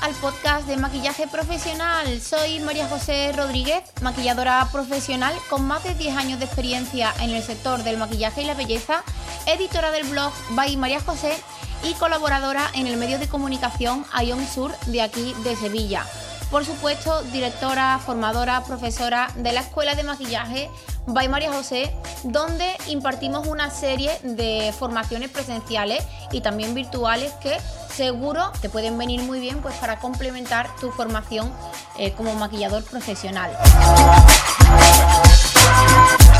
al podcast de maquillaje profesional. Soy María José Rodríguez, maquilladora profesional con más de 10 años de experiencia en el sector del maquillaje y la belleza, editora del blog By María José y colaboradora en el medio de comunicación Ion Sur de aquí de Sevilla. Por supuesto, directora, formadora, profesora de la Escuela de Maquillaje by María José, donde impartimos una serie de formaciones presenciales y también virtuales que seguro te pueden venir muy bien pues para complementar tu formación eh, como maquillador profesional.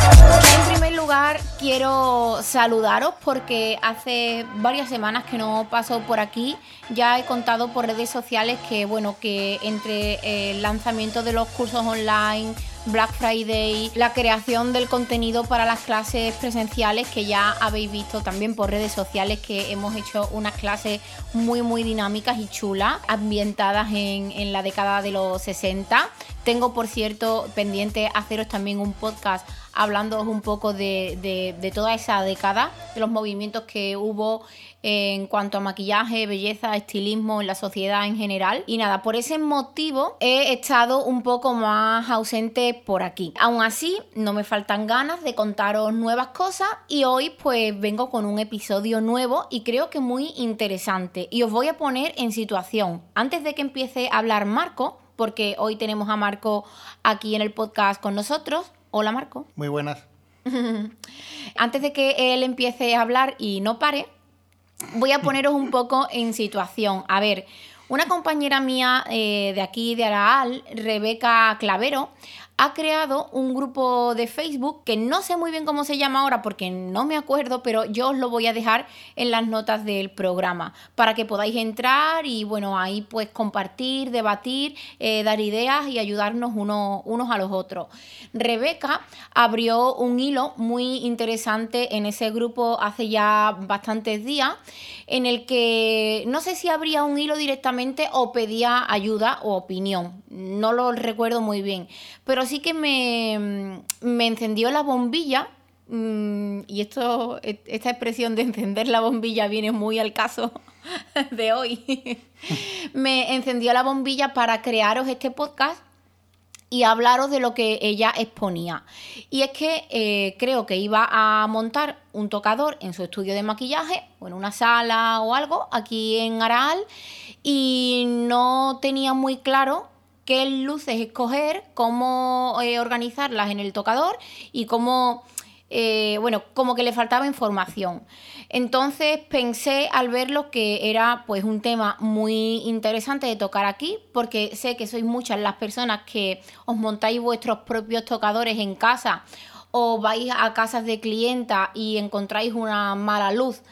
En primer lugar, quiero saludaros porque hace varias semanas que no paso por aquí. Ya he contado por redes sociales que, bueno, que entre el lanzamiento de los cursos online, Black Friday, la creación del contenido para las clases presenciales que ya habéis visto también por redes sociales que hemos hecho unas clases muy muy dinámicas y chulas, ambientadas en, en la década de los 60. Tengo por cierto pendiente haceros también un podcast hablando un poco de, de, de, toda esa década, de los movimientos que hubo en cuanto a maquillaje, belleza, estilismo en la sociedad en general. Y nada, por ese motivo he estado un poco más ausente por aquí. Aún así, no me faltan ganas de contaros nuevas cosas y hoy pues vengo con un episodio nuevo y creo que muy interesante. Y os voy a poner en situación. Antes de que empiece a hablar Marco, porque hoy tenemos a Marco aquí en el podcast con nosotros, Hola Marco. Muy buenas. Antes de que él empiece a hablar y no pare, voy a poneros un poco en situación. A ver, una compañera mía eh, de aquí de Araal, Rebeca Clavero, ha creado un grupo de Facebook que no sé muy bien cómo se llama ahora porque no me acuerdo, pero yo os lo voy a dejar en las notas del programa para que podáis entrar y bueno, ahí pues compartir, debatir, eh, dar ideas y ayudarnos uno, unos a los otros. Rebeca abrió un hilo muy interesante en ese grupo hace ya bastantes días en el que no sé si abría un hilo directamente o pedía ayuda o opinión, no lo recuerdo muy bien, pero que me, me encendió la bombilla mm, y esto, esta expresión de encender la bombilla viene muy al caso de hoy. me encendió la bombilla para crearos este podcast y hablaros de lo que ella exponía. Y es que eh, creo que iba a montar un tocador en su estudio de maquillaje o en una sala o algo aquí en Araal y no tenía muy claro qué luces escoger, cómo eh, organizarlas en el tocador y cómo, eh, bueno, como que le faltaba información. Entonces pensé al verlo que era pues un tema muy interesante de tocar aquí, porque sé que sois muchas las personas que os montáis vuestros propios tocadores en casa o vais a casas de clienta y encontráis una mala luz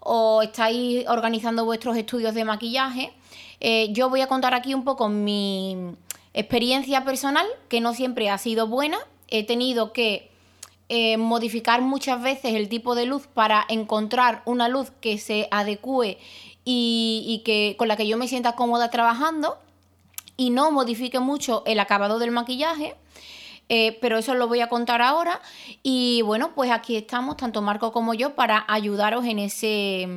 o estáis organizando vuestros estudios de maquillaje. Eh, yo voy a contar aquí un poco mi experiencia personal, que no siempre ha sido buena. He tenido que eh, modificar muchas veces el tipo de luz para encontrar una luz que se adecue y, que, con la que yo me sienta cómoda trabajando y no modifique mucho el acabado del maquillaje. Eh, pero eso lo voy a contar ahora. Y bueno, pues aquí estamos, tanto Marco como yo, para ayudaros en ese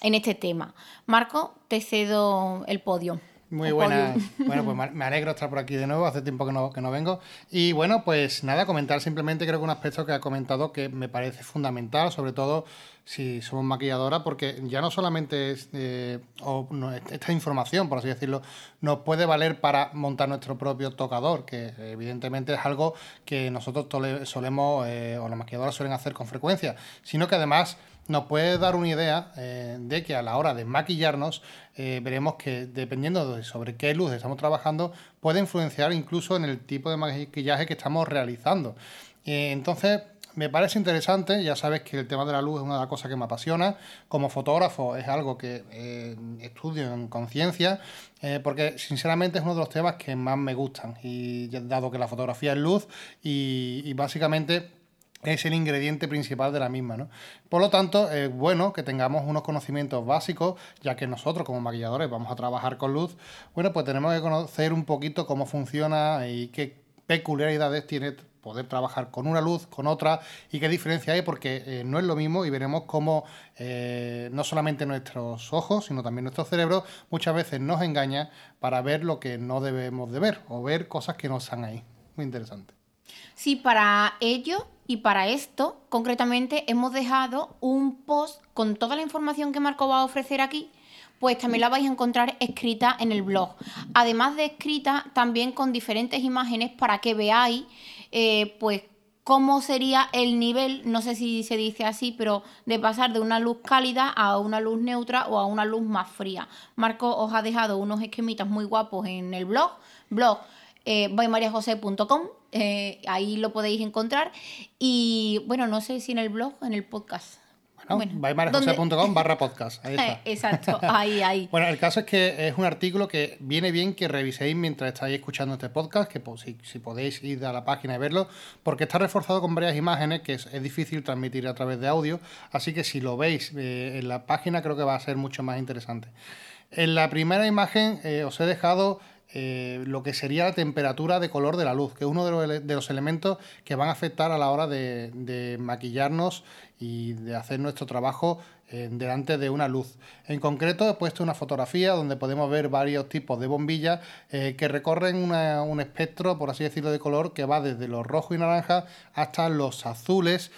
este tema. Marco, te cedo el podio. Muy buena. Bueno, pues me alegro estar por aquí de nuevo. Hace tiempo que no, que no vengo. Y bueno, pues nada, comentar simplemente creo que un aspecto que ha comentado que me parece fundamental, sobre todo si somos maquilladoras, porque ya no solamente es, eh, o no, esta información, por así decirlo, nos puede valer para montar nuestro propio tocador, que evidentemente es algo que nosotros solemos, eh, o las maquilladoras suelen hacer con frecuencia, sino que además nos puede dar una idea eh, de que a la hora de maquillarnos eh, veremos que dependiendo de sobre qué luz estamos trabajando puede influenciar incluso en el tipo de maquillaje que estamos realizando. Eh, entonces me parece interesante, ya sabes que el tema de la luz es una de las cosas que me apasiona. Como fotógrafo es algo que estudio en conciencia, porque sinceramente es uno de los temas que más me gustan. Y dado que la fotografía es luz y, y básicamente es el ingrediente principal de la misma. ¿no? Por lo tanto, es bueno que tengamos unos conocimientos básicos, ya que nosotros como maquilladores vamos a trabajar con luz, bueno, pues tenemos que conocer un poquito cómo funciona y qué peculiaridades tiene poder trabajar con una luz, con otra y qué diferencia hay, porque eh, no es lo mismo y veremos cómo eh, no solamente nuestros ojos, sino también nuestro cerebro muchas veces nos engaña para ver lo que no debemos de ver o ver cosas que no están ahí. Muy interesante. Sí, para ello y para esto, concretamente, hemos dejado un post con toda la información que Marco va a ofrecer aquí pues también la vais a encontrar escrita en el blog. Además de escrita, también con diferentes imágenes para que veáis, eh, pues, cómo sería el nivel, no sé si se dice así, pero de pasar de una luz cálida a una luz neutra o a una luz más fría. Marco os ha dejado unos esquemitas muy guapos en el blog, blog eh, eh, ahí lo podéis encontrar. Y bueno, no sé si en el blog o en el podcast. Bueno, barra podcast. Ahí está. Exacto, ahí, ahí. bueno, el caso es que es un artículo que viene bien que reviséis mientras estáis escuchando este podcast, que si, si podéis ir a la página y verlo, porque está reforzado con varias imágenes que es, difícil transmitir a través de audio, así que si lo veis eh, en la página creo que va a ser mucho más interesante. En la primera imagen eh, os he dejado eh, lo que sería la temperatura de color de la luz, que es uno de los, elementos que van a afectar a la hora de, maquillarnos y de hacer nuestro trabajo delante de una luz. En concreto he puesto una fotografía donde podemos ver varios tipos de bombillas eh, que recorren un espectro, por así decirlo, de color que va desde los rojos y naranjas hasta los azules,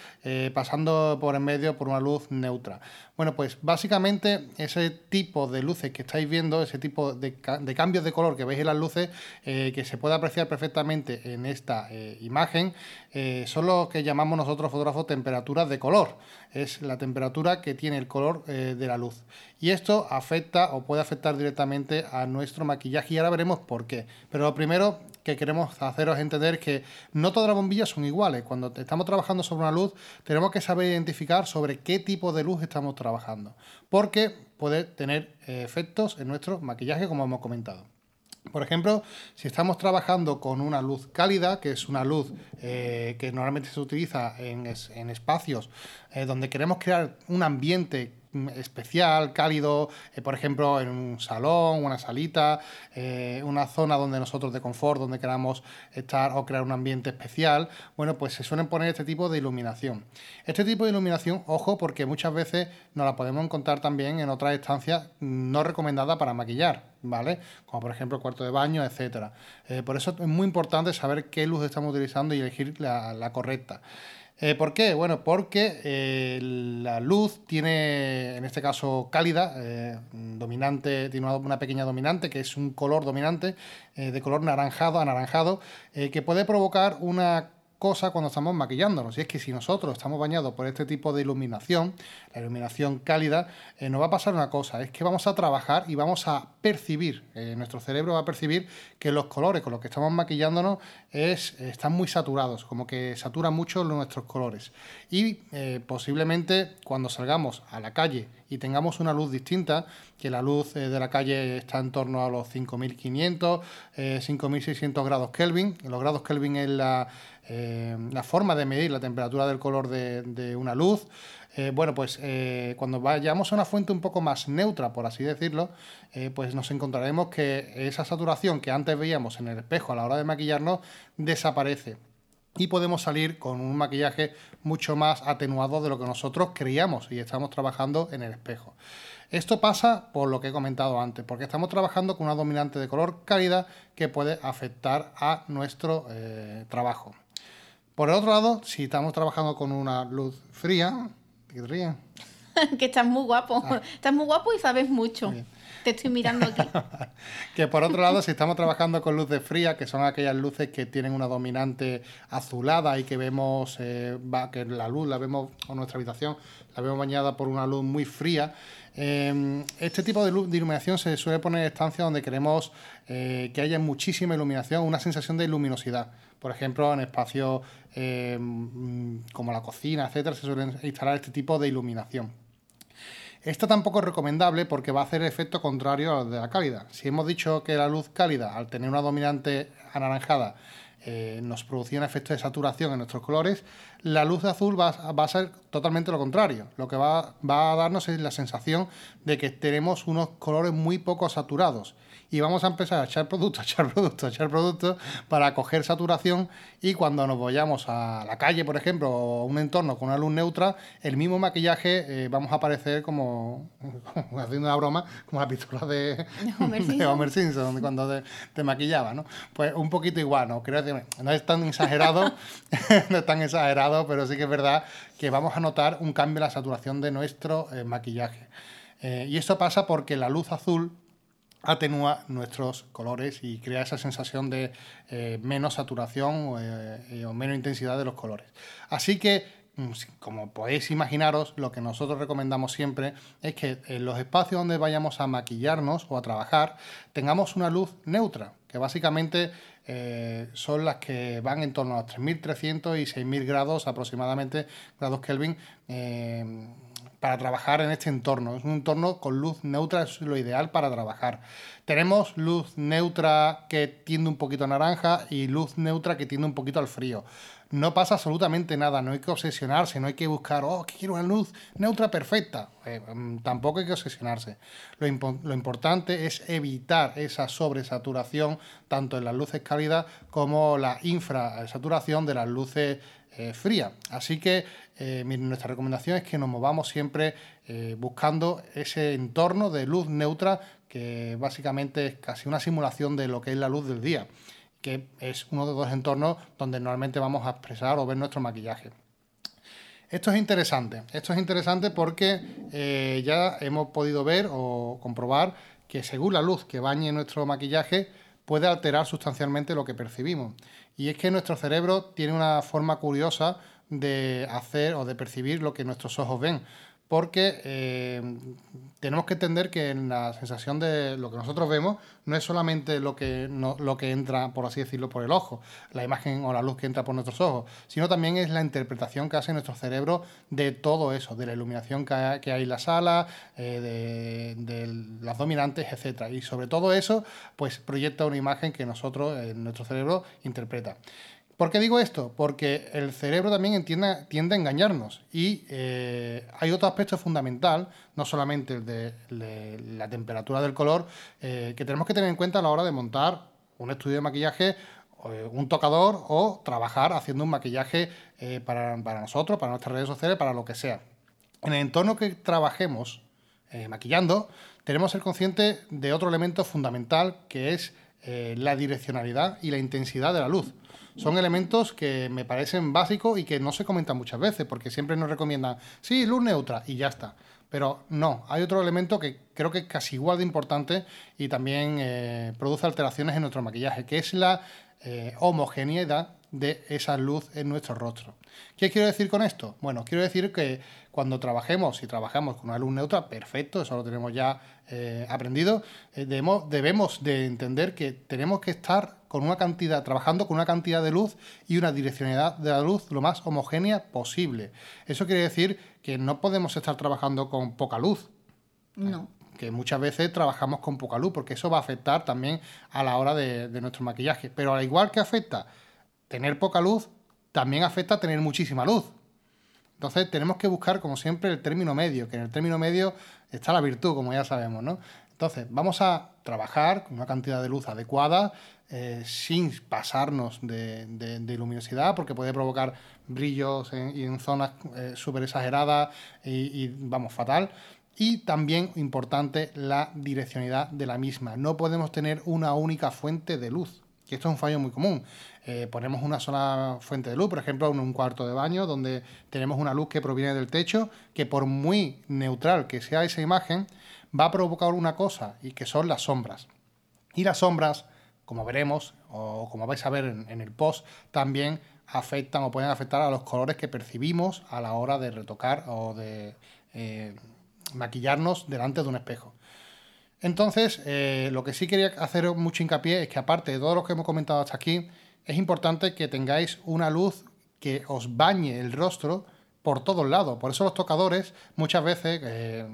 pasando por en medio por una luz neutra. Bueno, pues básicamente ese tipo de luces que estáis viendo, ese tipo de, cambios de color que veis en las luces, eh, que se puede apreciar perfectamente en esta eh, imagen, eh, son lo que llamamos nosotros fotógrafos temperaturas de color. Es la temperatura que tiene el color de la luz. Y esto afecta o puede afectar directamente a nuestro maquillaje y ahora veremos por qué. Pero lo primero que queremos haceros entender que no todas las bombillas son iguales. Cuando estamos trabajando sobre una luz, tenemos que saber identificar sobre qué tipo de luz estamos trabajando, porque puede tener eh, efectos en nuestro maquillaje, como hemos comentado. Por ejemplo, si estamos trabajando con una luz cálida, que es una luz eh, que normalmente se utiliza en, espacios eh, donde queremos crear un ambiente especial, cálido, eh, por ejemplo, en un salón, una salita, eh, una zona donde nosotros de confort, donde queramos estar o crear un ambiente especial, bueno, pues se suelen poner este tipo de iluminación. Este tipo de iluminación, ojo, porque muchas veces nos la podemos encontrar también en otras estancias no recomendadas para maquillar, ¿vale? Como por ejemplo cuarto de baño, etcétera. Eh, por eso es muy importante saber qué luz estamos utilizando y elegir la correcta. Eh, ¿Por qué? Bueno, porque eh, la luz tiene, en este caso cálida, eh, dominante, tiene una, pequeña dominante, que es un color dominante, de color naranjado, anaranjado, que puede provocar una cosa cuando estamos maquillándonos. Y es que si nosotros estamos bañados por este tipo de iluminación, la iluminación cálida, eh, nos va a pasar una cosa, es que vamos a trabajar y vamos a percibir, eh, nuestro cerebro va a percibir que los colores con los que estamos maquillándonos es, están muy saturados, como que saturan mucho nuestros colores. Y eh, posiblemente cuando salgamos a la calle y tengamos una luz distinta, que la luz de la calle está en torno a los 5500, 5600 grados Kelvin, los grados Kelvin es la eh, la forma de medir la temperatura del color de, una luz. Eh, bueno, pues eh, cuando vayamos a una fuente un poco más neutra, por así decirlo, pues nos encontraremos que esa saturación que antes veíamos en el espejo a la hora de maquillarnos desaparece y podemos salir con un maquillaje mucho más atenuado de lo que nosotros creíamos y estamos trabajando en el espejo. Esto pasa por lo que he comentado antes, porque estamos trabajando con una dominante de color cálida que puede afectar a nuestro trabajo. Por el otro lado, si estamos trabajando con una luz fría, ¿qué te que estás muy guapo. Ah. Estás muy guapo y sabes mucho. Te estoy mirando aquí. que por otro lado, si estamos trabajando con luces frías, que son aquellas luces que tienen una dominante azulada y que vemos eh, que la luz la vemos en nuestra habitación, la vemos bañada por una luz muy fría. Eh, este tipo de, iluminación se suele poner en estancias donde queremos eh, que haya muchísima iluminación, una sensación de luminosidad. Por ejemplo, en espacios eh, como la cocina, etcétera, se suelen instalar este tipo de iluminación. Esto tampoco es recomendable porque va a hacer efecto contrario al de la cálida. Si hemos dicho que la luz cálida, al tener una dominante anaranjada, eh, nos producía un efecto de saturación en nuestros colores, la luz azul va, a ser totalmente lo contrario. Lo que va, va a darnos es la sensación de que tenemos unos colores muy poco saturados y vamos a empezar a echar productos, a echar productos, a echar productos para coger saturación y cuando nos vayamos a la calle, por ejemplo, o un entorno con una luz neutra, el mismo maquillaje eh, vamos a aparecer como, haciendo una broma, como la pistola de, Homer Simpson, cuando te, maquillaba, ¿no? Pues un poquito igual, ¿no? Creo que no es tan exagerado, no es tan exagerado, pero sí que es verdad que vamos a notar un cambio en la saturación de nuestro eh, maquillaje. Eh, y esto pasa porque la luz azul atenúa nuestros colores y crea esa sensación de eh, menos saturación eh, o menos intensidad de los colores. Así que, mm, como podéis imaginaros, lo que nosotros recomendamos siempre es que en los espacios donde vayamos a maquillarnos o a trabajar tengamos una luz neutra, que básicamente eh, son las que van en torno a 3.300 y 6.000 grados aproximadamente, grados Kelvin para trabajar en este entorno. Es un entorno con luz neutra, es lo ideal para trabajar. Tenemos luz neutra que tiende un poquito a naranja y luz neutra que tiende un poquito al frío. No pasa absolutamente nada, no hay que obsesionarse, no hay que buscar, oh, que quiero una luz neutra perfecta. Eh, mm, tampoco hay que obsesionarse. Lo, lo, importante es evitar esa sobresaturación tanto en las luces cálidas como la infrasaturación de las luces eh, fría. Así que eh, nuestra recomendación es que nos movamos siempre eh, buscando ese entorno de luz neutra que básicamente es casi una simulación de lo que es la luz del día, que es uno de los entornos donde normalmente vamos a expresar o ver nuestro maquillaje. Esto es interesante, esto es interesante porque ya hemos podido ver o comprobar que según la luz que bañe nuestro maquillaje puede alterar sustancialmente lo que percibimos. Y es que nuestro cerebro tiene una forma curiosa de hacer o de percibir lo que nuestros ojos ven porque eh, tenemos que entender que la sensación de lo que nosotros vemos no es solamente lo que, lo que entra, por así decirlo, por el ojo, la imagen o la luz que entra por nuestros ojos, sino también es la interpretación que hace nuestro cerebro de todo eso, de la iluminación que hay, en la sala, eh, de, las dominantes, etc. Y sobre todo eso, pues proyecta una imagen que nosotros, nuestro cerebro, interpreta. ¿Por qué digo esto? Porque el cerebro también tiende a engañarnos y eh, hay otro aspecto fundamental, no solamente el de, la temperatura del color, eh, que tenemos que tener en cuenta a la hora de montar un estudio de maquillaje, eh, un tocador o trabajar haciendo un maquillaje para, para, nosotros, para nuestras redes sociales, para lo que sea. En el entorno que trabajemos maquillando, tenemos que ser conscientes de otro elemento fundamental que es la direccionalidad y la intensidad de la luz son elementos que me parecen básicos y que no se comentan muchas veces, porque siempre nos recomiendan, sí, luz neutra y ya está. Pero no, hay otro elemento que creo que es casi igual de importante y también eh, produce alteraciones en nuestro maquillaje, que es la eh, homogeneidad de esa luz en nuestro rostro. ¿Qué quiero decir con esto? Bueno, quiero decir que cuando trabajemos, si trabajamos con una luz neutra, perfecto, eso lo tenemos ya eh, aprendido, debemos, debemos de entender que tenemos que estar con una cantidad, trabajando con una cantidad de luz y una direccionalidad de la luz lo más homogénea posible. Eso quiere decir que no podemos estar trabajando con poca luz. No. Que muchas veces trabajamos con poca luz, porque eso va a afectar también a la hora de, nuestro maquillaje. Pero al igual que afecta tener poca luz, también afecta tener muchísima luz. Entonces tenemos que buscar, como siempre, el término medio, que en el término medio está la virtud, como ya sabemos, ¿no? Entonces, vamos a trabajar con una cantidad de luz adecuada, eh, sin pasarnos de, luminosidad, porque puede provocar brillos en, y en zonas eh, súper exageradas y, vamos, fatal. Y también importante la direccionalidad de la misma. No podemos tener una única fuente de luz, esto es un fallo muy común. Eh, ponemos una sola fuente de luz, por ejemplo, en un cuarto de baño, donde tenemos una luz que proviene del techo, que por muy neutral que sea esa imagen, va a provocar una cosa, y que son las sombras. Y las sombras como veremos, o como vais a ver en, el post, también afectan o pueden afectar a los colores que percibimos a la hora de retocar o de eh, maquillarnos delante de un espejo. Entonces, eh, lo que sí quería hacer mucho hincapié es que aparte de todo lo que hemos comentado hasta aquí, es importante que tengáis una luz que os bañe el rostro por todos lados. Por eso los tocadores muchas veces eh,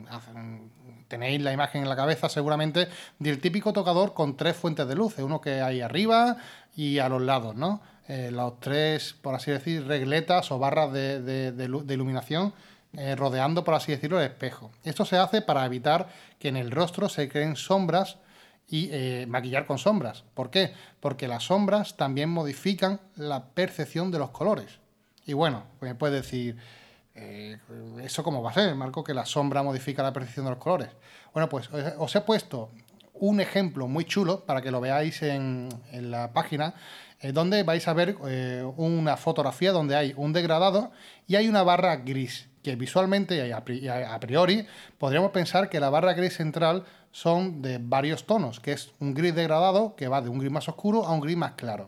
tenéis la imagen en la cabeza seguramente del típico tocador con tres fuentes de luz, uno que hay arriba y a los lados, ¿no? eh, los tres, por así decir, regletas o barras de, iluminación eh, rodeando, por así decirlo, el espejo. Esto se hace para evitar que en el rostro se creen sombras y eh, maquillar con sombras. ¿Por qué? Porque las sombras también modifican la percepción de los colores. Y bueno, pues me puedes decir, eh, ¿eso cómo va a ser, Marco, que la sombra modifica la percepción de los colores? Bueno, pues os he puesto un ejemplo muy chulo para que lo veáis en, la página, donde vais a ver una fotografía donde hay un degradado y hay una barra gris, que visualmente y a priori podríamos pensar que la barra gris central son de varios tonos, que es un gris degradado que va de un gris más oscuro a un gris más claro.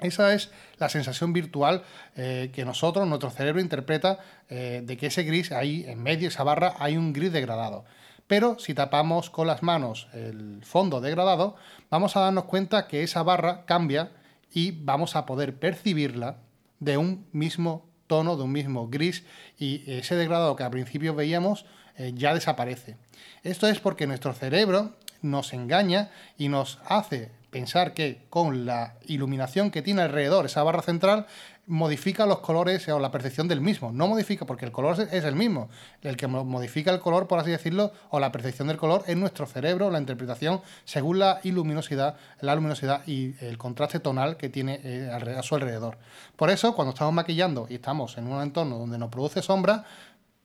Esa es la sensación virtual eh, que nosotros, nuestro cerebro interpreta eh, de que ese gris, ahí en medio, esa barra, hay un gris degradado. Pero si tapamos con las manos el fondo degradado, vamos a darnos cuenta que esa barra cambia y vamos a poder percibirla de un mismo tono, de un mismo gris, y ese degradado que al principio veíamos eh, ya desaparece. Esto es porque nuestro cerebro nos engaña y nos hace pensar que con la iluminación que tiene alrededor esa barra central modifica los colores o la percepción del mismo. No modifica porque el color es el mismo. El que modifica el color, por así decirlo, o la percepción del color es nuestro cerebro, la interpretación según la luminosidad, la luminosidad y el contraste tonal que tiene eh, a su alrededor. Por eso, cuando estamos maquillando y estamos en un entorno donde nos produce sombra,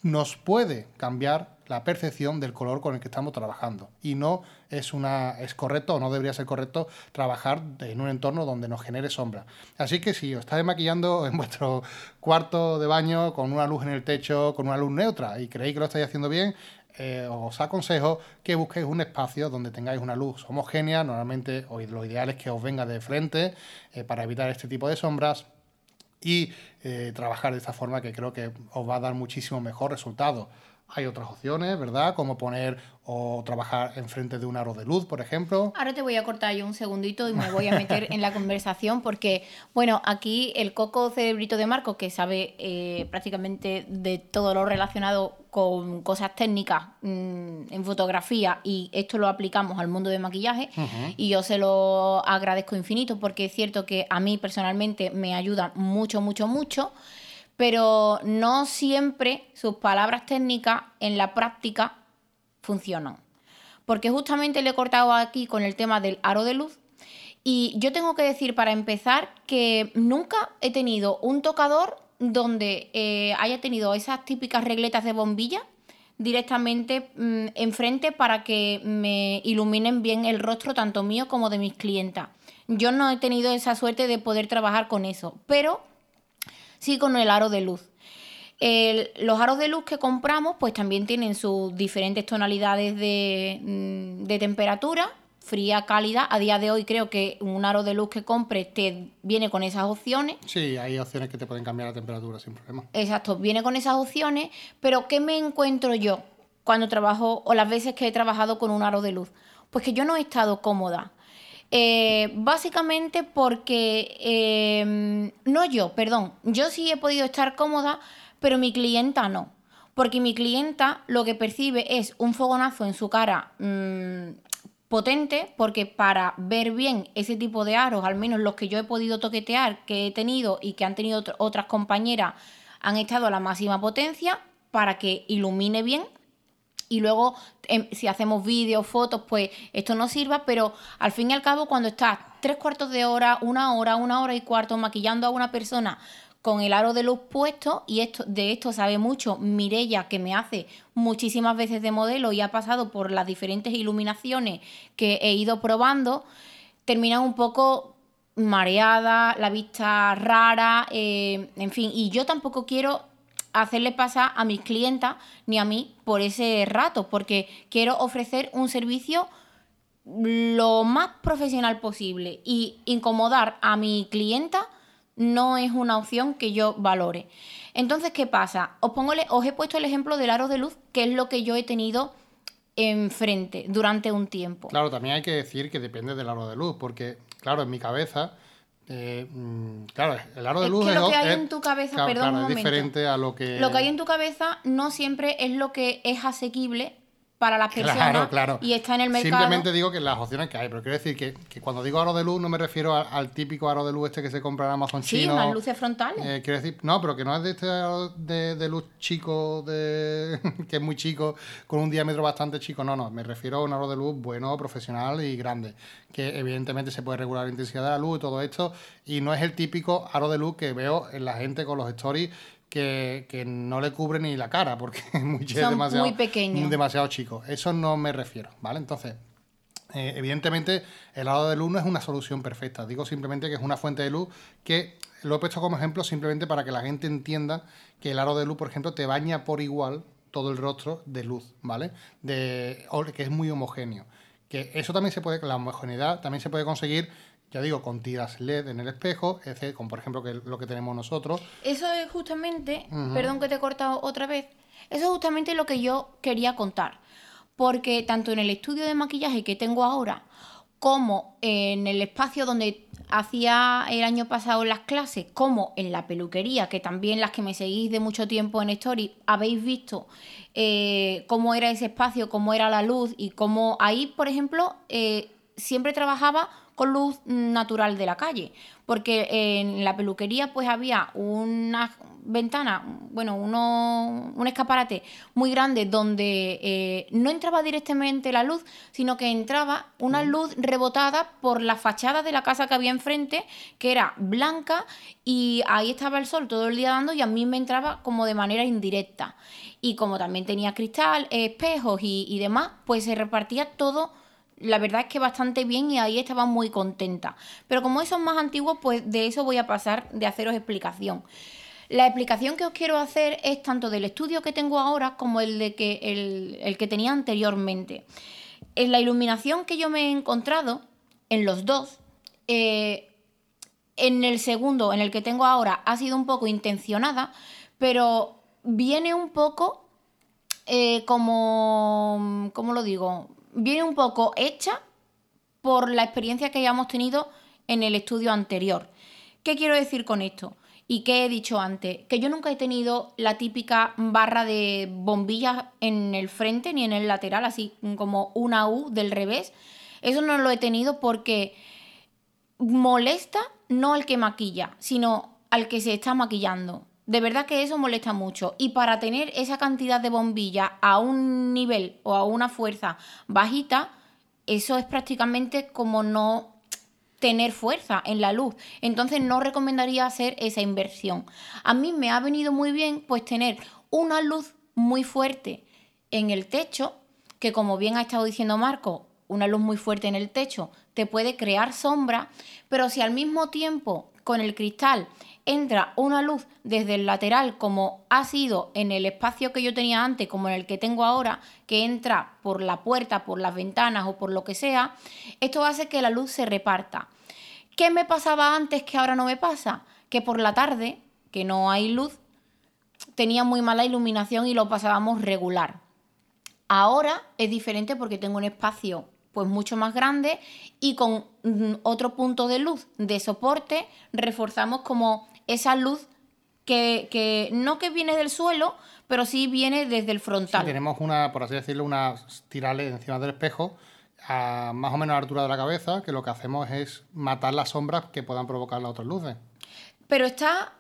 nos puede cambiar la percepción del color con el que estamos trabajando. Y no es, una, es correcto o no debería ser correcto trabajar en un entorno donde nos genere sombra. Así que si os estáis maquillando en vuestro cuarto de baño con una luz en el techo, con una luz neutra y creéis que lo estáis haciendo bien, eh, os aconsejo que busquéis un espacio donde tengáis una luz homogénea. Normalmente lo ideal es que os venga de frente eh, para evitar este tipo de sombras y eh, trabajar de esta forma que creo que os va a dar muchísimo mejor resultado. Hay otras opciones, ¿verdad? Como poner o trabajar enfrente de un aro de luz, por ejemplo. Ahora te voy a cortar yo un segundito y me voy a meter en la conversación porque, bueno, aquí el coco cerebrito de Marco, que sabe eh, prácticamente de todo lo relacionado con cosas técnicas mm, en fotografía y esto lo aplicamos al mundo de maquillaje y yo se lo agradezco infinito porque es cierto que a mí personalmente me ayuda mucho, mucho, mucho pero no siempre sus palabras técnicas en la práctica funcionan. Porque justamente le he cortado aquí con el tema del aro de luz y yo tengo que decir para empezar que nunca he tenido un tocador donde eh, haya tenido esas típicas regletas de bombilla directamente mm, enfrente para que me iluminen bien el rostro tanto mío como de mis clientas. Yo no he tenido esa suerte de poder trabajar con eso, pero sí con el aro de luz. los aros de luz que compramos pues también tienen sus diferentes tonalidades de, mm, de, temperatura, fría, cálida. A día de hoy creo que un aro de luz que compres te viene con esas opciones. Sí, hay opciones que te pueden cambiar la temperatura sin problema. Exacto, viene con esas opciones, pero ¿qué me encuentro yo cuando trabajo o las veces que he trabajado con un aro de luz? Pues que yo no he estado cómoda. Eh, básicamente porque, em, no yo, perdón, yo sí he podido estar cómoda, pero mi clienta no. Porque mi clienta lo que percibe es un fogonazo en su cara mm, potente, porque para ver bien ese tipo de aros, al menos los que yo he podido toquetear, que he tenido y que han tenido otras compañeras, han estado a la máxima potencia para que ilumine bien y luego em, si hacemos vídeos, fotos, pues esto no sirva, pero al fin y al cabo cuando estás tres cuartos de hora, una hora, una hora y cuarto maquillando a una persona con el aro de luz puesto, y esto, de esto sabe mucho Mirella, que me hace muchísimas veces de modelo y ha pasado por las diferentes iluminaciones que he ido probando, termina un poco mareada, la vista rara, eh, en fin, y yo tampoco quiero hacerle pasar a mis clientas ni a mí por ese rato, porque quiero ofrecer un servicio lo más profesional posible y incomodar a mi clienta no es una opción que yo valore. Entonces, ¿qué pasa? Os, pongo, os he puesto el ejemplo del aro de luz, que es lo que yo he tenido enfrente durante un tiempo. Claro, también hay que decir que depende del aro de luz, porque, claro, en mi cabeza eh, mm, claro, el aro de luz es, que lo que hay en tu cabeza, perdón, diferente a lo que lo que hay en tu cabeza no siempre es lo que es asequible para las personas y está en el mercado. Simplemente digo que las opciones que hay, pero quiero decir que, cuando digo aro de luz no me refiero al, típico aro de luz este que se compra en Amazon sí, chino. Sí, unas luces frontales. Eh, quiero decir, no, pero que no es de este aro de, luz chico, de, que es muy chico, con un diámetro bastante chico, no, no, me refiero a un aro de luz bueno, profesional y grande, que evidentemente se puede regular la intensidad de la luz y todo esto, y no es el típico aro de luz que veo en la gente con los stories que, no le cubre ni la cara, porque es muy, demasiado, muy pequeño. demasiado chico. Eso no me refiero, ¿vale? Entonces, eh, evidentemente, el aro de luz no es una solución perfecta. Digo simplemente que es una fuente de luz que lo he puesto como ejemplo simplemente para que la gente entienda que el aro de luz, por ejemplo, te baña por igual todo el rostro de luz, ¿vale? De, que es muy homogéneo. Que eso también se puede, la homogeneidad también se puede conseguir ya digo, con tiras LED en el espejo, es decir, con por ejemplo que lo que tenemos nosotros. Eso es justamente, perdón que te he cortado otra vez, eso es justamente lo que yo quería contar. Porque tanto en el estudio de maquillaje que tengo ahora, como en el espacio donde hacía el año pasado las clases, como en la peluquería, que también las que me seguís de mucho tiempo en Story habéis visto eh, cómo era ese espacio, cómo era la luz y cómo ahí, por ejemplo, eh, siempre trabajaba con luz natural de la calle, porque en la peluquería pues había una ventana, bueno, uno, un escaparate muy grande donde eh, no entraba directamente la luz, sino que entraba una luz rebotada por la fachada de la casa que había enfrente, que era blanca, y ahí estaba el sol todo el día dando y a mí me entraba como de manera indirecta. Y como también tenía cristal, espejos y, y demás, pues se repartía todo la verdad es que bastante bien y ahí estaba muy contenta. Pero como esos más antiguos, pues de eso voy a pasar de haceros explicación. La explicación que os quiero hacer es tanto del estudio que tengo ahora como el, de que, el, que tenía anteriormente. En la iluminación que yo me he encontrado, en los dos, eh, en el segundo, en el que tengo ahora, ha sido un poco intencionada, pero viene un poco eh, como, ¿cómo lo digo? Viene un poco hecha por la experiencia que hayamos tenido en el estudio anterior. ¿Qué quiero decir con esto? ¿Y qué he dicho antes? Que yo nunca he tenido la típica barra de bombillas en el frente ni en el lateral, así como una U del revés. Eso no lo he tenido porque molesta no al que maquilla, sino al que se está maquillando. De verdad que eso molesta mucho. Y para tener esa cantidad de bombilla a un nivel o a una fuerza bajita, eso es prácticamente como no tener fuerza en la luz. Entonces no recomendaría hacer esa inversión. A mí me ha venido muy bien pues tener una luz muy fuerte en el techo, que como bien ha estado diciendo Marco, una luz muy fuerte en el techo te puede crear sombra, pero si al mismo tiempo con el cristal entra una luz desde el lateral como ha sido en el espacio que yo tenía antes como en el que tengo ahora, que entra por la puerta, por las ventanas o por lo que sea, esto hace que la luz se reparta. ¿Qué me pasaba antes que ahora no me pasa? Que por la tarde, que no hay luz, tenía muy mala iluminación y lo pasábamos regular. Ahora es diferente porque tengo un espacio pues mucho más grande y con mm, otro punto de luz de soporte reforzamos como esa luz que, no que viene del suelo, pero sí viene desde el frontal. tenemos una, por así decirlo, unas tirales encima del espejo, a más o menos a la altura de la cabeza, que lo que hacemos es matar las sombras que puedan provocar las otras luces. Pero está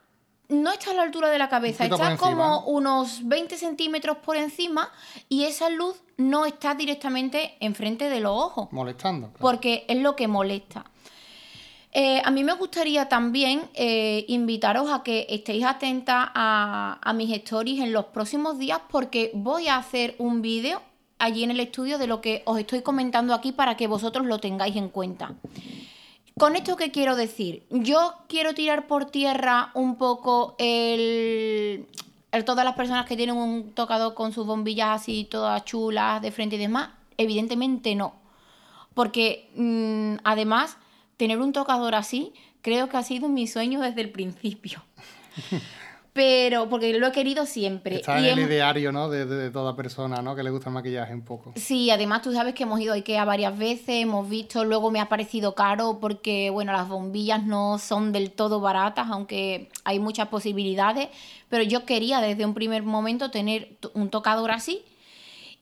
no está a la altura de la cabeza, está como unos 20 centímetros por encima y esa luz no está directamente enfrente de los ojos. Molestando. Porque es lo que molesta. Eh, a mí me gustaría también eh, invitaros a que estéis atentas a, mis stories en los próximos días porque voy a hacer un vídeo allí en el estudio de lo que os estoy comentando aquí para que vosotros lo tengáis en cuenta. ¿Con esto qué quiero decir? Yo quiero tirar por tierra un poco el, todas las personas que tienen un tocador con sus bombillas así todas chulas de frente y demás. Evidentemente no. Porque mm, además tener un tocador así, creo que ha sido mi sueño desde el principio. Pero, porque lo he querido siempre. Está en el ideario, ¿no? De, toda persona, ¿no? Que le gusta el maquillaje un poco. Sí, además tú sabes que hemos ido a Ikea varias veces, hemos visto, luego me ha parecido caro porque, bueno, las bombillas no son del todo baratas, aunque hay muchas posibilidades, pero yo quería desde un primer momento tener un tocador así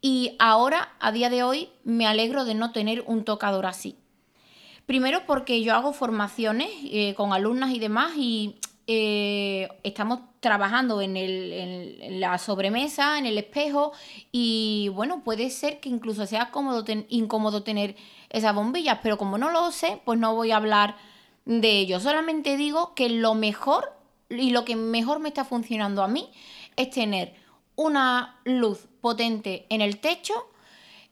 Y ahora, a día de hoy, me alegro de no tener un tocador así. Primero porque yo hago formaciones eh, con alumnas y demás y eh, estamos trabajando en, la sobremesa, en el espejo y bueno, puede ser que incluso sea incómodo tener esas bombillas, pero como no lo sé, pues no voy a hablar de ello. Solamente digo que lo mejor y lo que mejor me está funcionando a mí es tener una luz potente en el techo,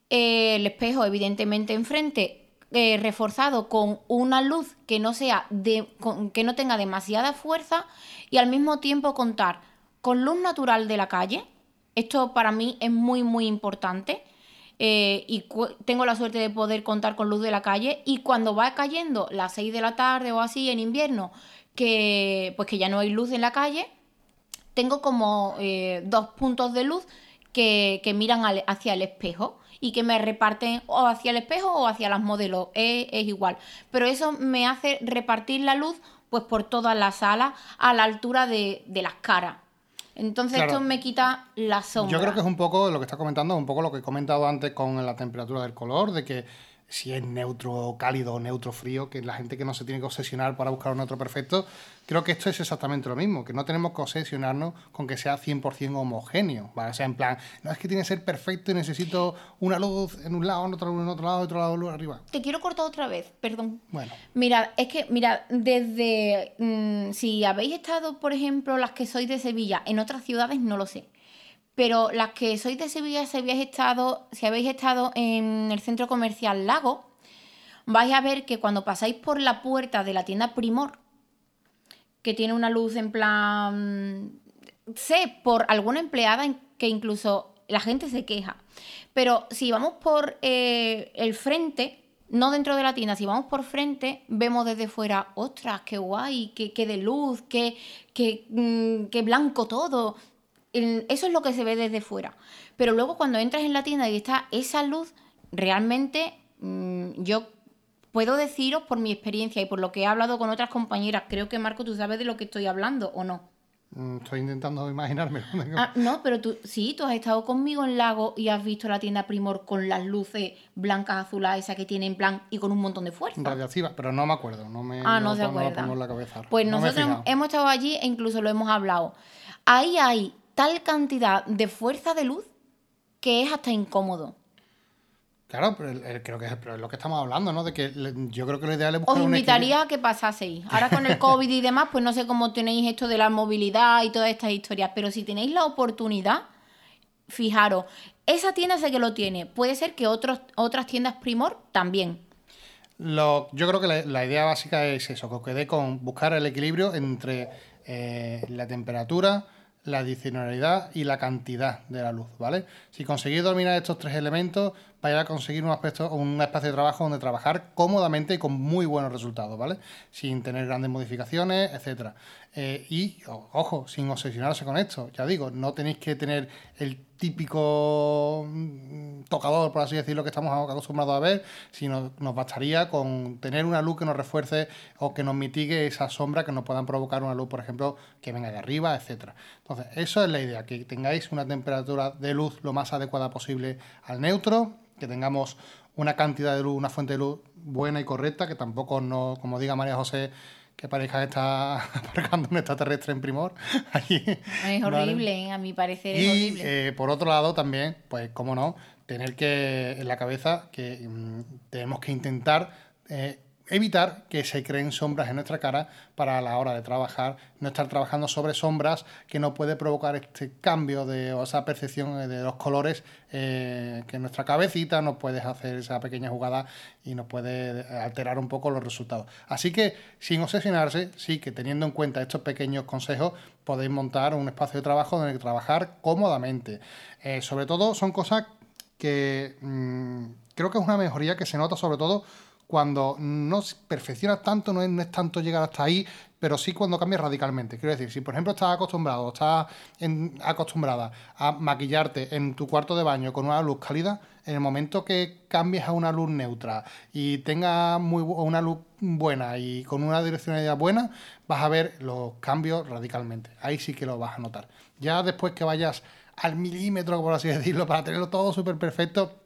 eh, el espejo evidentemente enfrente eh, reforzado con una luz que no sea de, que no tenga demasiada fuerza y al mismo tiempo contar con luz natural de la calle. Esto para mí es muy muy importante. Eh, y tengo la suerte de poder contar con luz de la calle y cuando va cayendo las 6 de la tarde o así en invierno que pues que ya no hay luz en la calle tengo como eh, dos puntos de luz que, miran hacia el espejo y que me reparten o hacia el espejo o hacia las modelos, es, igual. Pero eso me hace repartir la luz pues por toda la sala a la altura de, las caras. Entonces esto me quita la sombra. Yo creo que es un poco lo que está comentando, un poco lo que he comentado antes con la temperatura del color, de que si es neutro cálido o neutro frío, que la gente que no se tiene que obsesionar para buscar un neutro perfecto, creo que esto es exactamente lo mismo, que no tenemos que obsesionarnos con que sea 100% homogéneo, O sea, en plan, no es que tiene que ser perfecto y necesito una luz en un lado, en otro, en otro lado, otro lado, luz arriba. Te quiero cortar otra vez, perdón. Bueno. Mirad, es que, mirad, desde, mm, si habéis estado, por ejemplo, las que sois de Sevilla, en otras ciudades no lo sé pero las que sois de Sevilla, si habéis estado, si habéis estado en el centro comercial Lago, vais a ver que cuando pasáis por la puerta de la tienda Primor, que tiene una luz en plan. Sé por alguna empleada que incluso la gente se queja. Pero si vamos por eh, el frente, no dentro de la tienda, si vamos por frente, vemos desde fuera, ostras, qué guay, qué, de luz, qué, qué, mm, qué blanco todo eso es lo que se ve desde fuera. Pero luego cuando entras en la tienda y está esa luz, realmente mm, yo puedo deciros por mi experiencia y por lo que he hablado con otras compañeras, creo que Marco, tú sabes de lo que estoy hablando o no. Mm, estoy intentando imaginarme. Ah, no, pero tú sí, tú has estado conmigo en Lago y has visto la tienda Primor con las luces blancas, azuladas, esa que tiene en plan y con un montón de fuerza. Radiactiva, pero no me acuerdo. No me, ah, no, se acuerda. Pues nosotros hemos estado allí e incluso lo hemos hablado. Ahí hay tal cantidad de fuerza de luz que es hasta incómodo. Claro, pero creo que es, lo que estamos hablando, ¿no? De que yo creo que lo ideal es buscar Os invitaría a que pasaseis. Ahora con el COVID y demás, pues no sé cómo tenéis esto de la movilidad y todas estas historias, pero si tenéis la oportunidad, fijaros, esa tienda sé que lo tiene. Puede ser que otros, otras tiendas Primor también. Lo, yo creo que la, idea básica es eso, que os quedé con buscar el equilibrio entre eh, la temperatura, la adicionalidad y la cantidad de la luz, ¿vale? Si conseguís dominar estos tres elementos, vais a conseguir un, aspecto, un espacio de trabajo donde trabajar cómodamente y con muy buenos resultados, ¿vale? Sin tener grandes modificaciones, etcétera. Eh, y, ojo, sin obsesionarse con esto, ya digo, no tenéis que tener el típico mm, tocador, por así decirlo, que estamos acostumbrados a ver, sino nos bastaría con tener una luz que nos refuerce o que nos mitigue esa sombra que nos puedan provocar una luz, por ejemplo, que venga de arriba, etcétera. Entonces, eso es la idea, que tengáis una temperatura de luz lo más adecuada posible al neutro, que tengamos una cantidad de luz, una fuente de luz buena y correcta, que tampoco no, como diga María José, que parezca que está aparcando un extraterrestre en primor. es horrible, a mi parecer es horrible. Eh, por otro lado, también, pues, cómo no, tener que en la cabeza que mm, tenemos que intentar eh, evitar que se creen sombras en nuestra cara para la hora de trabajar, no estar trabajando sobre sombras que no puede provocar este cambio de o esa percepción de los colores eh, que nuestra cabecita nos puede hacer esa pequeña jugada y nos puede alterar un poco los resultados. Así que sin obsesionarse, sí que teniendo en cuenta estos pequeños consejos podéis montar un espacio de trabajo donde trabajar cómodamente. Eh, sobre todo son cosas que mm, creo que es una mejoría que se nota sobre todo cuando no perfeccionas tanto, no es, tanto llegar hasta ahí, pero sí cuando cambias radicalmente. Quiero decir, si por ejemplo estás acostumbrado, estás acostumbrada a maquillarte en tu cuarto de baño con una luz cálida, en el momento que cambies a una luz neutra y tengas una luz buena y con una direccionalidad buena, vas a ver los cambios radicalmente. Ahí sí que lo vas a notar. Ya después que vayas al milímetro, por así decirlo, para tenerlo todo súper perfecto,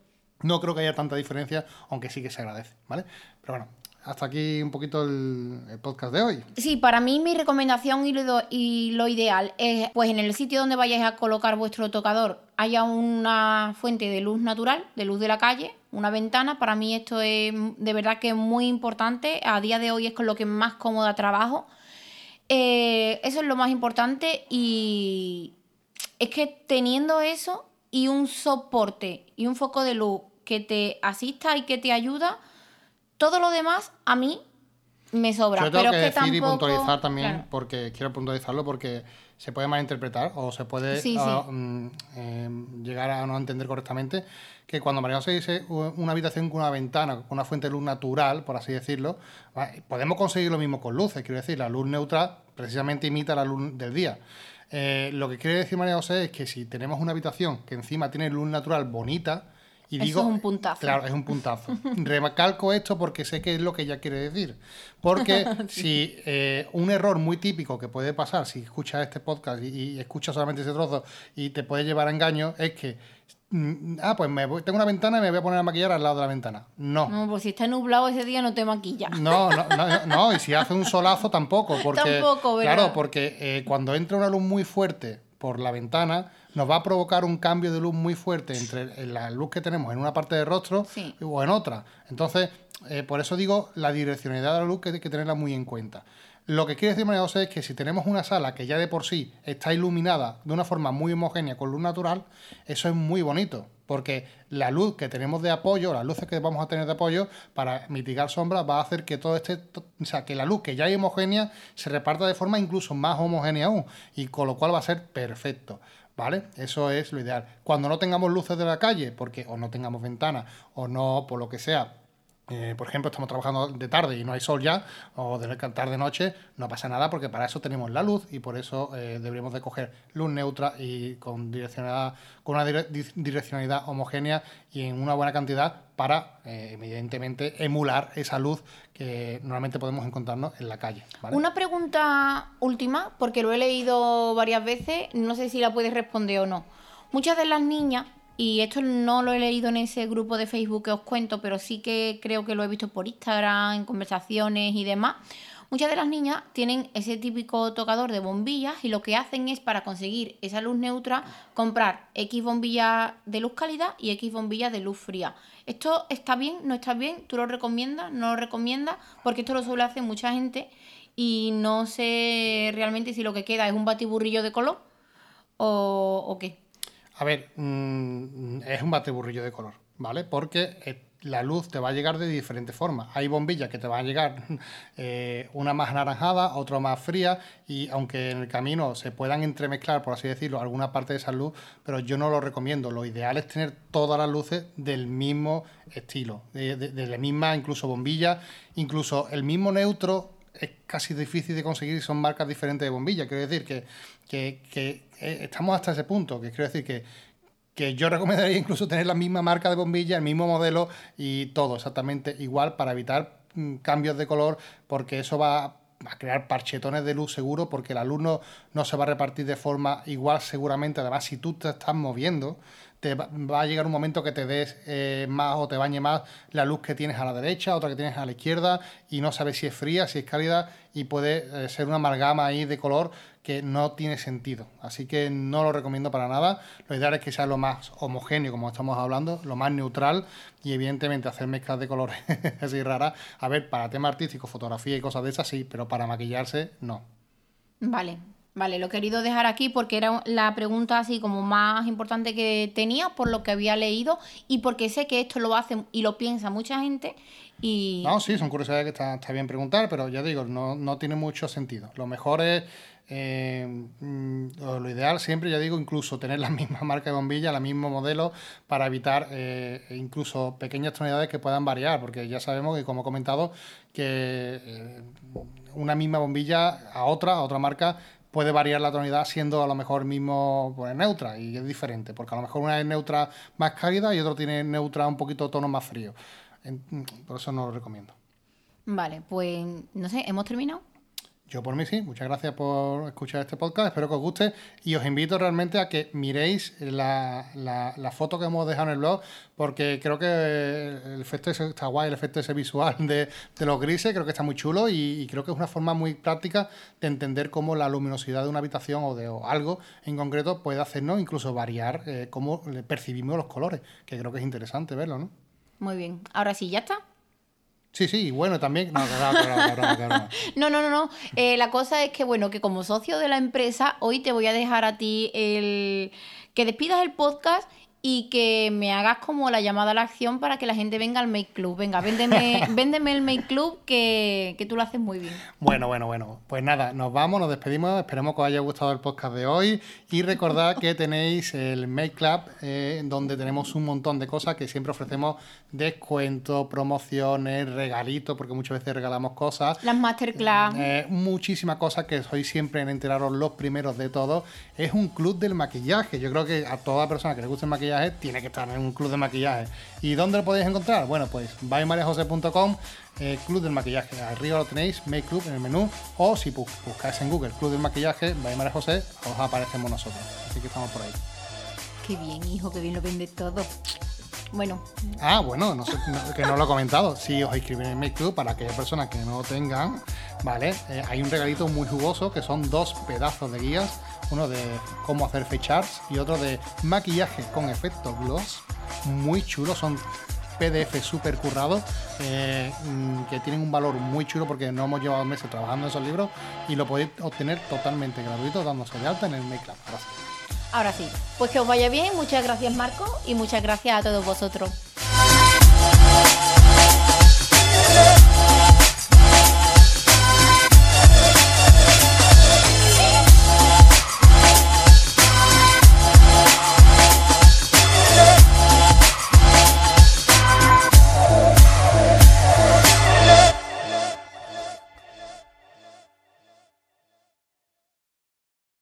no creo que haya tanta diferencia, aunque sí que se agradece, ¿vale? Pero bueno, hasta aquí un poquito el, podcast de hoy. Sí, para mí mi recomendación y lo, y lo, ideal es, pues en el sitio donde vayáis a colocar vuestro tocador haya una fuente de luz natural, de luz de la calle, una ventana. Para mí esto es de verdad que es muy importante. A día de hoy es con lo que más cómoda trabajo. Eh, eso es lo más importante y es que teniendo eso y un soporte y un foco de luz que te asista y que te ayuda, todo lo demás a mí me sobra. Yo tengo pero que, decir y puntualizar también, porque quiero puntualizarlo porque se puede malinterpretar o se puede ah, mm, em, llegar a no entender correctamente que cuando María se dice una habitación con una ventana, con una fuente de luz natural, por así decirlo, podemos conseguir lo mismo con luces. Quiero decir, la luz neutral precisamente imita la luz del día. Eh, lo que quiere decir María José es que si tenemos una habitación que encima tiene luz natural bonita, y digo, es un puntazo. Claro, es un puntazo. Recalco esto porque sé que es lo que ella quiere decir. Porque si eh, un error muy típico que puede pasar si escuchas este podcast y, escuchas solamente ese trozo y te puede llevar a engaño es que mm, Ah, pues me tengo una ventana y me voy a poner a maquillar al lado de la ventana. No. No, pues si está nublado ese día no te maquilla. No, no, no, no y si hace un solazo tampoco. Porque, tampoco, ¿verdad? Claro, porque eh, cuando entra una luz muy fuerte por la ventana, nos va a provocar un cambio de luz muy fuerte entre la luz que tenemos en una parte del rostro o en otra. Entonces, eh, por eso digo la direccionalidad de la luz que hay que tenerla muy en cuenta. Lo que quiere decir María José es que si tenemos una sala que ya de por sí está iluminada de una forma muy homogénea con luz natural, eso es muy bonito, porque la luz que tenemos de apoyo, las luces que vamos a tener de apoyo para mitigar sombras, va a hacer que todo este, o sea, que la luz que ya es homogénea se reparta de forma incluso más homogénea aún, y con lo cual va a ser perfecto. ¿Vale? Eso es lo ideal. Cuando no tengamos luces de la calle, porque o no tengamos ventanas, o no, por lo que sea, eh, por ejemplo, estamos trabajando de tarde y no hay sol ya, o de tarde noche, no pasa nada porque para eso tenemos la luz y por eso eh, deberíamos de coger luz neutra y con direccionalidad, con una direccionalidad homogénea y en una buena cantidad para, eh, evidentemente, emular esa luz que normalmente podemos encontrarnos en la calle. Una pregunta última, porque lo he leído varias veces, no sé si la puedes responder o no. Muchas de las niñas y esto no lo he leído en ese grupo de Facebook que os cuento, pero sí que creo que lo he visto por Instagram, en conversaciones y demás. Muchas de las niñas tienen ese típico tocador de bombillas y lo que hacen es para conseguir esa luz neutra comprar X bombillas de luz cálida y X bombillas de luz fría. ¿Esto está bien? ¿No está bien? ¿Tú lo recomiendas? ¿No lo recomiendas? Porque esto lo suele hacer mucha gente y no sé realmente si lo que queda es un batiburrillo de color o, o qué. A ver, mm, es un bateburrillo de color, ¿vale? Porque eh, la luz te va a llegar de diferentes formas. Hay bombillas que te van a llegar eh, una más anaranjada, otra más fría, y aunque en el camino se puedan entremezclar, por así decirlo, alguna parte de esa luz, pero yo no lo recomiendo. Lo ideal es tener todas las luces del mismo estilo, de, la misma incluso bombilla, incluso el mismo neutro es casi difícil de conseguir son marcas diferentes de bombilla. Quiero decir que, que, eh, estamos hasta ese punto, que quiero decir que, que yo recomendaría incluso tener la misma marca de bombilla, el mismo modelo y todo exactamente igual para evitar mm, cambios de color, porque eso va a crear parchetones de luz seguro, porque la luz no, se va a repartir de forma igual seguramente. Además, si tú te estás moviendo, te va, a llegar un momento que te des eh, más o te bañe más la luz que tienes a la derecha, otra que tienes a la izquierda y no sabes si es fría, si es cálida y puede eh, ser una amalgama ahí de color que no tiene sentido. Así que no lo recomiendo para nada. Lo ideal es que sea lo más homogéneo, como estamos hablando, lo más neutral y evidentemente hacer mezclas de colores así raras. A ver, para tema artístico, fotografía y cosas de esas sí, pero para maquillarse no. Vale, Vale, lo he querido dejar aquí porque era la pregunta así como más importante que tenía por lo que había leído y porque sé que esto lo hace y lo piensa mucha gente y... No, sí, son curiosidades que está, bien preguntar, pero ya digo, no, tiene mucho sentido. Lo mejor es, eh, mm, lo ideal siempre, ya digo, incluso tener la misma marca de bombilla, el mismo modelo, para evitar eh, incluso pequeñas tonalidades que puedan variar, porque ya sabemos que, como he comentado, que eh, una misma bombilla a otra, a otra marca, puede variar la tonalidad siendo a lo mejor mismo pues, neutra y es diferente, porque a lo mejor una es neutra más cálida y otro tiene neutra un poquito tono más frío. Por eso no lo recomiendo. Vale, pues no sé, ¿hemos terminado? Yo por mí sí, muchas gracias por escuchar este podcast, espero que os guste y os invito realmente a que miréis la, la, foto que hemos dejado en el blog porque creo que el efecto está guay, el efecto ese visual de, los grises, creo que está muy chulo y, creo que es una forma muy práctica de entender cómo la luminosidad de una habitación o de algo en concreto puede hacernos incluso variar eh, cómo percibimos los colores, que creo que es interesante verlo, ¿no? Muy bien, ahora sí, ya está. Sí, sí, bueno, también. No, no, no, no, la cosa es que, bueno, que como socio de la empresa, hoy te voy a dejar a ti el que despidas el podcast y que me hagas como la llamada a la acción para que la gente venga al Make Club. Venga, véndeme, véndeme el Make Club que, tú lo haces muy bien. Bueno, bueno, bueno. Pues nada, nos vamos, nos despedimos. Esperemos que os haya gustado el podcast de hoy. Y recordad que tenéis el Make Club, eh, donde tenemos un montón de cosas que siempre ofrecemos descuentos, promociones, regalitos, porque muchas veces regalamos cosas. Las masterclass. Eh, muchísimas cosas que sois siempre en enteraros los primeros de todo. Es un club del maquillaje. Yo creo que a toda persona que le guste el maquillaje tiene que estar en un club de maquillaje. ¿Y dónde lo podéis encontrar? Bueno, pues vaymariajose.com, eh, Club del Maquillaje. Arriba lo tenéis, Make Club en el menú. O si buscáis en Google Club del Maquillaje, José, os aparecemos nosotros. Así que estamos por ahí. Qué bien, hijo, qué bien lo vende todo. Bueno. Ah, bueno, no sé, que no lo he comentado. Si os inscribís en Make Club, para aquellas personas que no tengan, ¿vale? Eh, hay un regalito muy jugoso que son dos pedazos de guías uno de cómo hacer fechars y otro de maquillaje con efecto gloss, muy chulo, son PDF súper currados eh, mm, que tienen un valor muy chulo porque no hemos llevado meses trabajando en esos libros y lo podéis obtener totalmente gratuito dándose de alta en el Make Ahora sí, pues que os vaya bien, muchas gracias Marco y muchas gracias a todos vosotros.